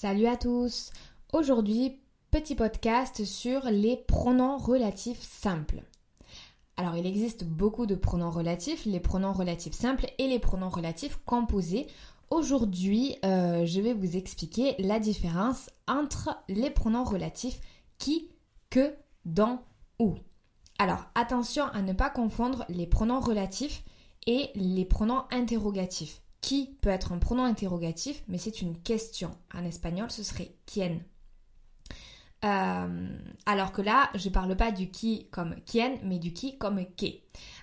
Salut à tous. Aujourd'hui, petit podcast sur les pronoms relatifs simples. Alors, il existe beaucoup de pronoms relatifs, les pronoms relatifs simples et les pronoms relatifs composés. Aujourd'hui, euh, je vais vous expliquer la différence entre les pronoms relatifs qui, que, dans, où. Alors, attention à ne pas confondre les pronoms relatifs et les pronoms interrogatifs. Qui peut être un pronom interrogatif, mais c'est une question. En espagnol, ce serait quien. Euh, alors que là, je ne parle pas du qui comme quien, mais du qui comme que.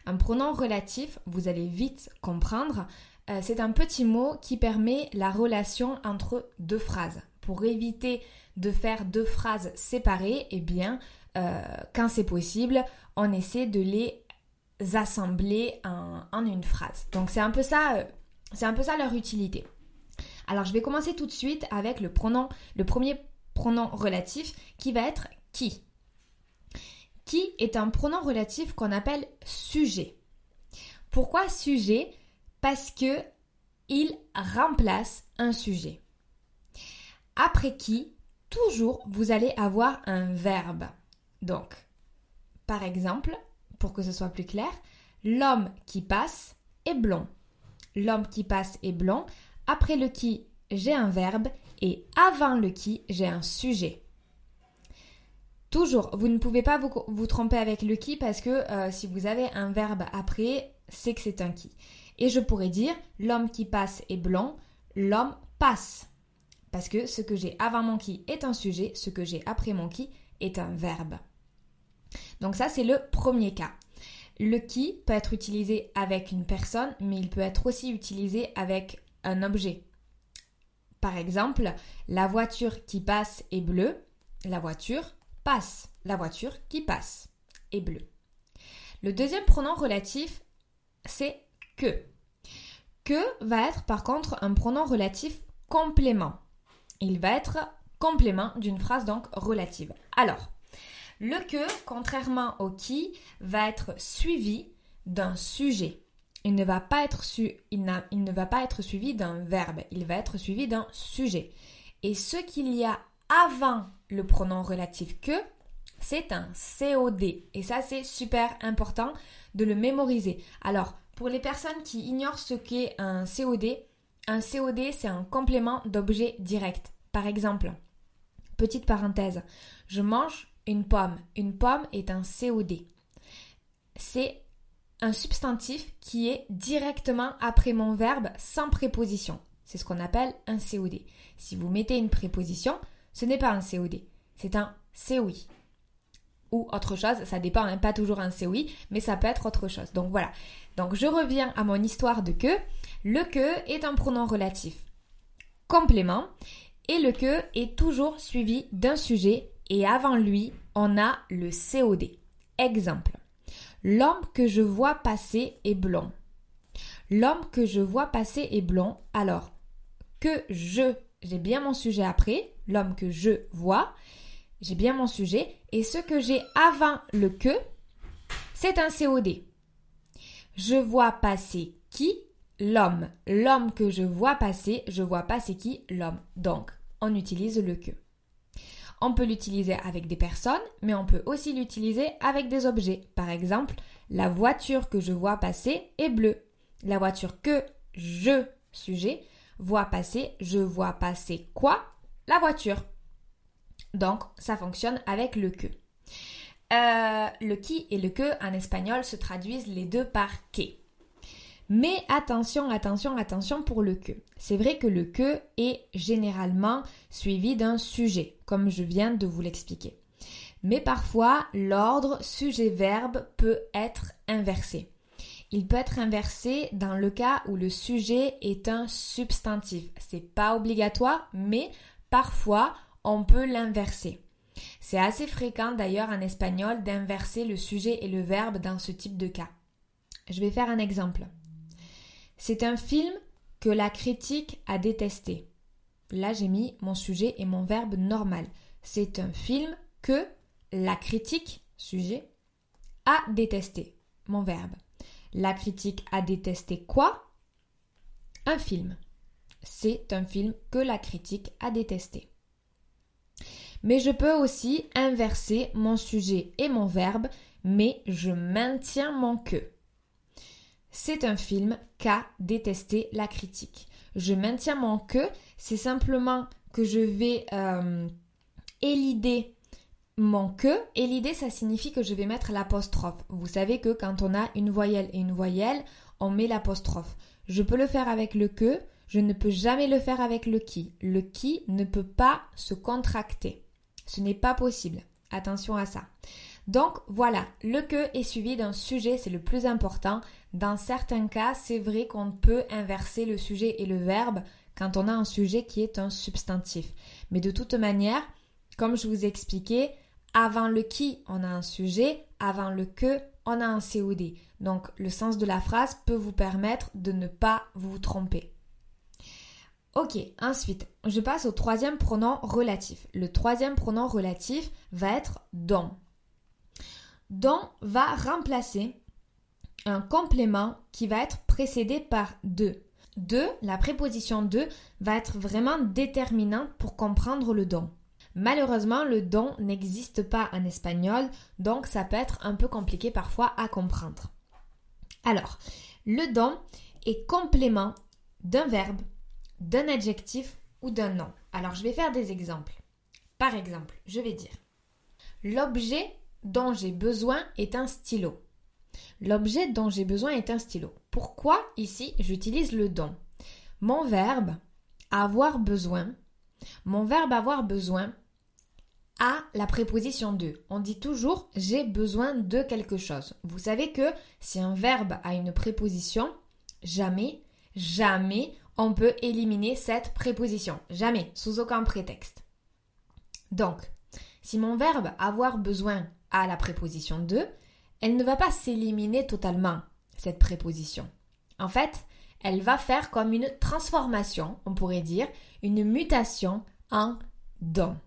Un pronom relatif, vous allez vite comprendre, euh, c'est un petit mot qui permet la relation entre deux phrases. Pour éviter de faire deux phrases séparées, eh bien, euh, quand c'est possible, on essaie de les assembler en, en une phrase. Donc c'est un peu ça c'est un peu ça leur utilité. Alors je vais commencer tout de suite avec le pronom, le premier pronom relatif qui va être qui. Qui est un pronom relatif qu'on appelle sujet. Pourquoi sujet? Parce que il remplace un sujet. Après qui, toujours vous allez avoir un verbe. Donc, par exemple, pour que ce soit plus clair, l'homme qui passe est blond l'homme qui passe est blond. Après le qui, j'ai un verbe. Et avant le qui, j'ai un sujet. Toujours, vous ne pouvez pas vous, tromper avec le qui parce que euh, si vous avez un verbe après, c'est que c'est un qui. Et je pourrais dire l'homme qui passe est blond, l'homme passe. Parce que ce que j'ai avant mon qui est un sujet, ce que j'ai après mon qui est un verbe. Donc ça, c'est le premier cas. Le qui peut être utilisé avec une personne, mais il peut être aussi utilisé avec un objet. Par exemple, la voiture qui passe est bleue, la voiture passe, la voiture qui passe est bleue. Le deuxième pronom relatif, c'est que. Que va être par contre un pronom relatif complément. Il va être complément d'une phrase donc relative. Alors, le que, contrairement au qui, va être suivi d'un sujet. Il ne va pas être, suivi d'un verbe, il va être suivi d'un sujet. Et ce qu'il y a avant le pronom relatif que, c'est un COD. Et ça, c'est super important de le mémoriser. Alors, pour les personnes qui ignorent ce qu'est un COD, un COD, c'est un complément d'objet direct. Par exemple, petite parenthèse, je mange une pomme. Une pomme est un COD. C'est un substantif qui est directement après mon verbe sans préposition. C'est ce qu'on appelle un COD. Si vous mettez une préposition, ce n'est pas un COD, c'est un COI. Ou autre chose, ça dépend, hein, pas toujours un COI, mais ça peut être autre chose. Donc voilà. Donc je reviens à mon histoire de que. Le que est un pronom relatif complément et le que est toujours suivi d'un sujet et avant lui, on a le COD. Exemple. L'homme que je vois passer est blond. L'homme que je vois passer est blond. Alors, que je, j'ai bien mon sujet après. L'homme que je vois, j'ai bien mon sujet. Et ce que j'ai avant le que, c'est un COD. Je vois passer qui? L'homme. L'homme que je vois passer, je vois passer qui? L'homme. Donc, on utilise le que. On peut l'utiliser avec des personnes, mais on peut aussi l'utiliser avec des objets. Par exemple, la voiture que je vois passer est bleue. La voiture que je, sujet, vois passer, je vois passer quoi? La voiture. Donc, ça fonctionne avec le que. Euh, le qui et le que en espagnol se traduisent les deux par que. Mais attention, attention, attention pour le que. C'est vrai que le que est généralement suivi d'un sujet, comme je viens de vous l'expliquer. Mais parfois, l'ordre sujet-verbe peut être inversé. Il peut être inversé dans le cas où le sujet est un substantif. C'est pas obligatoire, mais parfois on peut l'inverser. C'est assez fréquent d'ailleurs en espagnol d'inverser le sujet et le verbe dans ce type de cas. Je vais faire un exemple. C'est un film que la critique a détesté. Là, j'ai mis mon sujet et mon verbe normal. C'est un film que la critique, sujet, a détesté. Mon verbe. La critique a détesté quoi? Un film. c'est un film que la critique a détesté. Mais je peux aussi inverser mon sujet et mon verbe, mais je maintiens mon que. C'est un film qu'a détesté la critique. Je maintiens mon que, c'est simplement que je vais euh, élider mon que. Et ça signifie que je vais mettre l'apostrophe. Vous savez que quand on a une voyelle et une voyelle, on met l'apostrophe. Je peux le faire avec le que, je ne peux jamais le faire avec le qui. Le qui ne peut pas se contracter. Ce n'est pas possible. Attention à ça. Donc voilà, le que est suivi d'un sujet, c'est le plus important. Dans certains cas, c'est vrai qu'on peut inverser le sujet et le verbe quand on a un sujet qui est un substantif. Mais de toute manière, comme je vous ai expliqué, avant le qui, on a un sujet, avant le que, on a un COD. Donc le sens de la phrase peut vous permettre de ne pas vous tromper. Ok, ensuite, je passe au troisième pronom relatif. Le troisième pronom relatif va être dont. Dont va remplacer un complément qui va être précédé par de. De, la préposition de, va être vraiment déterminante pour comprendre le don. Malheureusement, le don n'existe pas en espagnol, donc ça peut être un peu compliqué parfois à comprendre. Alors, le don est complément d'un verbe, d'un adjectif ou d'un nom. Alors, je vais faire des exemples. Par exemple, je vais dire L'objet dont j'ai besoin est un stylo. L'objet dont j'ai besoin est un stylo. Pourquoi ici j'utilise le don? Mon verbe avoir besoin, mon verbe avoir besoin à la préposition de. On dit toujours j'ai besoin de quelque chose. Vous savez que si un verbe a une préposition, jamais, jamais on peut éliminer cette préposition. Jamais, sous aucun prétexte. Donc, si mon verbe avoir besoin a la préposition de, elle ne va pas s'éliminer totalement, cette préposition. En fait, elle va faire comme une transformation, on pourrait dire, une mutation en don.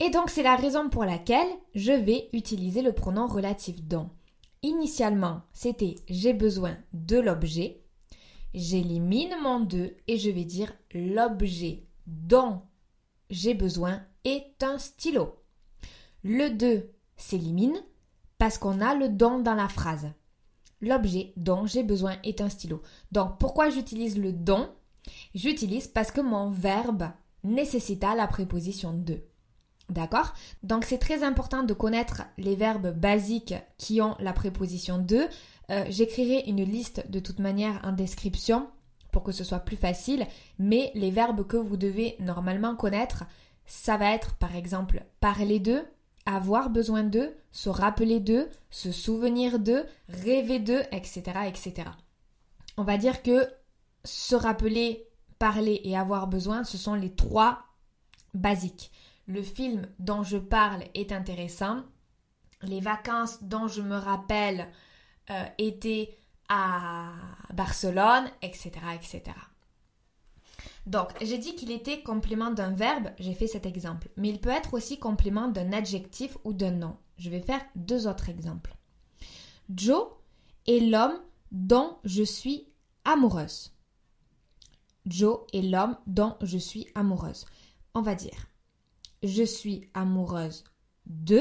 Et donc c'est la raison pour laquelle je vais utiliser le pronom relatif dont. Initialement, c'était j'ai besoin de l'objet. J'élimine mon de et je vais dire l'objet dont j'ai besoin est un stylo. Le de s'élimine parce qu'on a le don dans la phrase. L'objet dont j'ai besoin est un stylo. Donc pourquoi j'utilise le don J'utilise parce que mon verbe nécessita la préposition de. D'accord? Donc c'est très important de connaître les verbes basiques qui ont la préposition de. Euh, j'écrirai une liste de toute manière en description pour que ce soit plus facile, mais les verbes que vous devez normalement connaître, ça va être par exemple parler d'eux, avoir besoin d'eux, se rappeler d'eux, se souvenir d'eux, rêver d'eux, etc., etc. On va dire que se rappeler, parler et avoir besoin, ce sont les trois basiques le film dont je parle est intéressant, les vacances dont je me rappelle euh, étaient à Barcelone, etc., etc. Donc, j'ai dit qu'il était complément d'un verbe, j'ai fait cet exemple, mais il peut être aussi complément d'un adjectif ou d'un nom. Je vais faire deux autres exemples. Joe est l'homme dont je suis amoureuse. Joe est l'homme dont je suis amoureuse. On va dire je suis amoureuse de,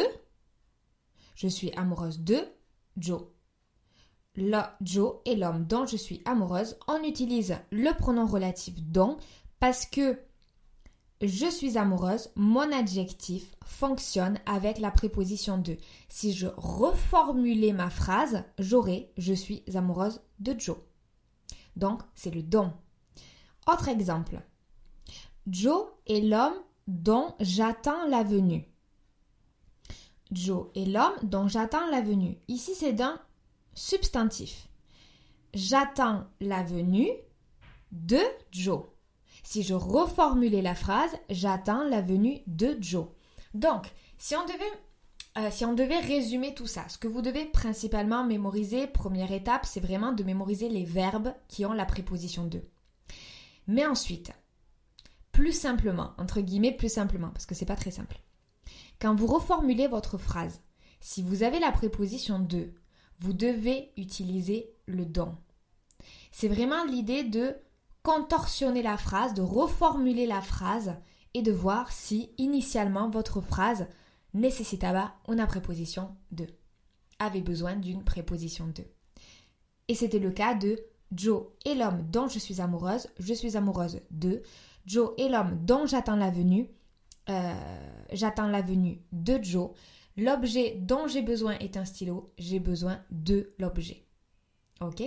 je suis amoureuse de Joe. La Joe est l'homme dont je suis amoureuse. On utilise le pronom relatif dont parce que je suis amoureuse, mon adjectif fonctionne avec la préposition de. Si je reformulais ma phrase, j'aurais je suis amoureuse de Joe. Donc, c'est le don. Autre exemple. Joe est l'homme dont j'attends la venue. Joe est l'homme dont j'attends la venue. Ici, c'est d'un substantif. J'attends la venue de Joe. Si je reformulais la phrase, j'attends la venue de Joe. Donc, si on devait euh, si on devait résumer tout ça, ce que vous devez principalement mémoriser, première étape, c'est vraiment de mémoriser les verbes qui ont la préposition de. Mais ensuite, plus simplement, entre guillemets plus simplement, parce que c'est pas très simple. Quand vous reformulez votre phrase, si vous avez la préposition de, vous devez utiliser le don. C'est vraiment l'idée de contorsionner la phrase, de reformuler la phrase et de voir si initialement votre phrase nécessitaba une préposition de, avait besoin d'une préposition de. Et c'était le cas de Joe est l'homme dont je suis amoureuse, je suis amoureuse de. Joe est l'homme dont j'attends la venue, euh, j'attends la venue de Joe. L'objet dont j'ai besoin est un stylo, j'ai besoin de l'objet. Ok?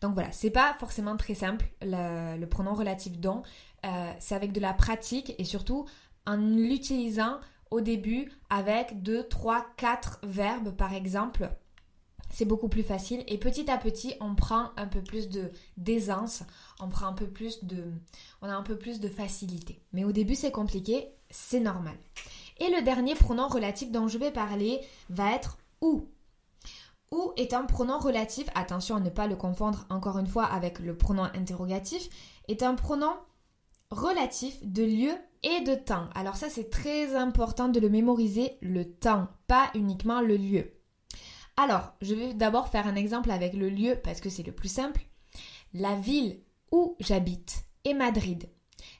Donc voilà, c'est pas forcément très simple le, pronom relatif dont. Euh, c'est avec de la pratique et surtout en l'utilisant au début avec 2, 3, 4 verbes par exemple c'est beaucoup plus facile et petit à petit on prend un peu plus de d'aisance, on prend un peu plus de on a un peu plus de facilité. Mais au début c'est compliqué, c'est normal. Et le dernier pronom relatif dont je vais parler va être ou. Ou est un pronom relatif, attention à ne pas le confondre encore une fois avec le pronom interrogatif, est un pronom relatif de lieu et de temps. Alors ça c'est très important de le mémoriser, le temps, pas uniquement le lieu. Alors, je vais d'abord faire un exemple avec le lieu parce que c'est le plus simple. La ville où j'habite est Madrid.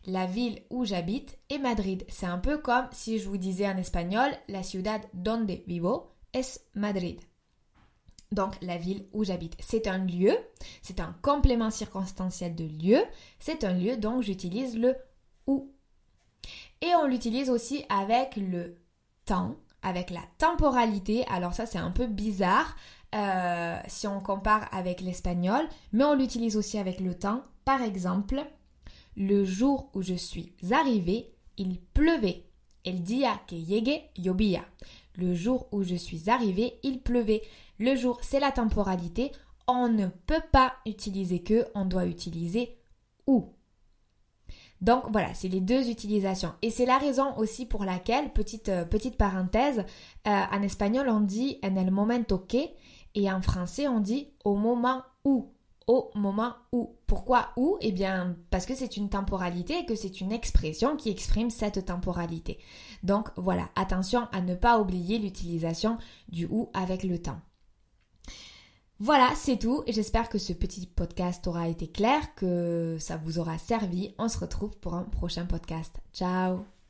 La ville où j'habite est Madrid. C'est un peu comme si je vous disais en espagnol la ciudad donde vivo es Madrid. Donc la ville où j'habite, c'est un lieu, c'est un complément circonstanciel de lieu, c'est un lieu donc j'utilise le où. Et on l'utilise aussi avec le temps avec la temporalité. Alors ça c'est un peu bizarre euh, si on compare avec l'espagnol, mais on l'utilise aussi avec le temps. Par exemple, le jour où je suis arrivée, il pleuvait. El día que llegué, llovía. Le jour où je suis arrivée, il pleuvait. Le jour, c'est la temporalité. On ne peut pas utiliser que, on doit utiliser où. Donc voilà, c'est les deux utilisations. Et c'est la raison aussi pour laquelle, petite, euh, petite parenthèse, euh, en espagnol on dit en el momento que et en français on dit au moment où. Au moment où. Pourquoi où? Eh bien parce que c'est une temporalité et que c'est une expression qui exprime cette temporalité. Donc voilà, attention à ne pas oublier l'utilisation du où avec le temps. Voilà, c'est tout. J'espère que ce petit podcast aura été clair, que ça vous aura servi. On se retrouve pour un prochain podcast. Ciao